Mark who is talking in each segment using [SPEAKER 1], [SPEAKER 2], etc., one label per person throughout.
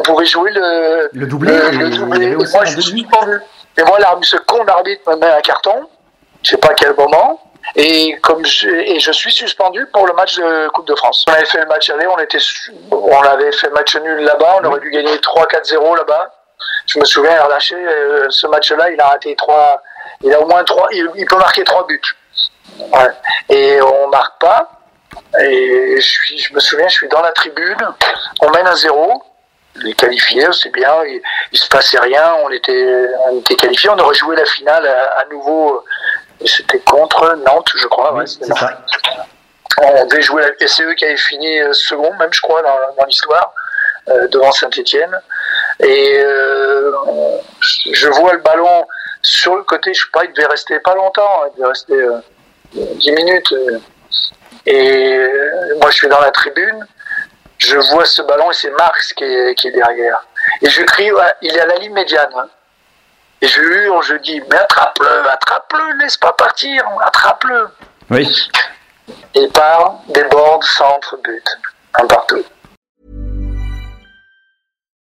[SPEAKER 1] On pouvait jouer le,
[SPEAKER 2] Le doublé,
[SPEAKER 1] le, le doublé. Et moi, je suis suspendu. Et moi, ce con d'arbitre me met un carton. Je sais pas à quel moment. Et comme je, et je suis suspendu pour le match de Coupe de France. On avait fait le match aller, on était, on avait fait match nul là-bas, on aurait dû gagner 3-4-0 là-bas. Je me souviens, relâché euh, ce match-là, il a raté trois, il a au moins trois, il, il peut marquer trois buts. Ouais. Et on marque pas. Et je, suis, je me souviens, je suis dans la tribune, on mène à zéro, les qualifiés, c'est bien, il, il se passait rien, on était, on était qualifiés, on aurait joué la finale à, à nouveau, et c'était contre Nantes, je crois.
[SPEAKER 2] Oui, c'est ça.
[SPEAKER 1] On devait jouer, la- et c'est eux qui avaient fini euh, second, même je crois, dans, dans l'histoire, euh, devant Saint-Etienne. Et euh, je vois le ballon sur le côté, je sais pas, il devait rester pas longtemps, il devait rester euh, 10 minutes. Et moi je suis dans la tribune, je vois ce ballon et c'est Marx qui est, qui est derrière. Et je crie, ouais, il est à la ligne médiane. hein. Et je hurle, je dis, mais attrape-le, attrape-le, laisse pas partir, attrape-le.
[SPEAKER 2] Oui.
[SPEAKER 1] Et part, déborde, centre, but. Un partout.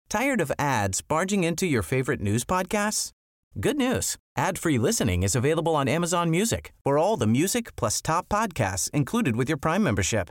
[SPEAKER 3] Tired of ads barging into your favorite news podcasts? Good news. Ad-free listening is available on Amazon Music for all the music plus top podcasts included with your Prime membership.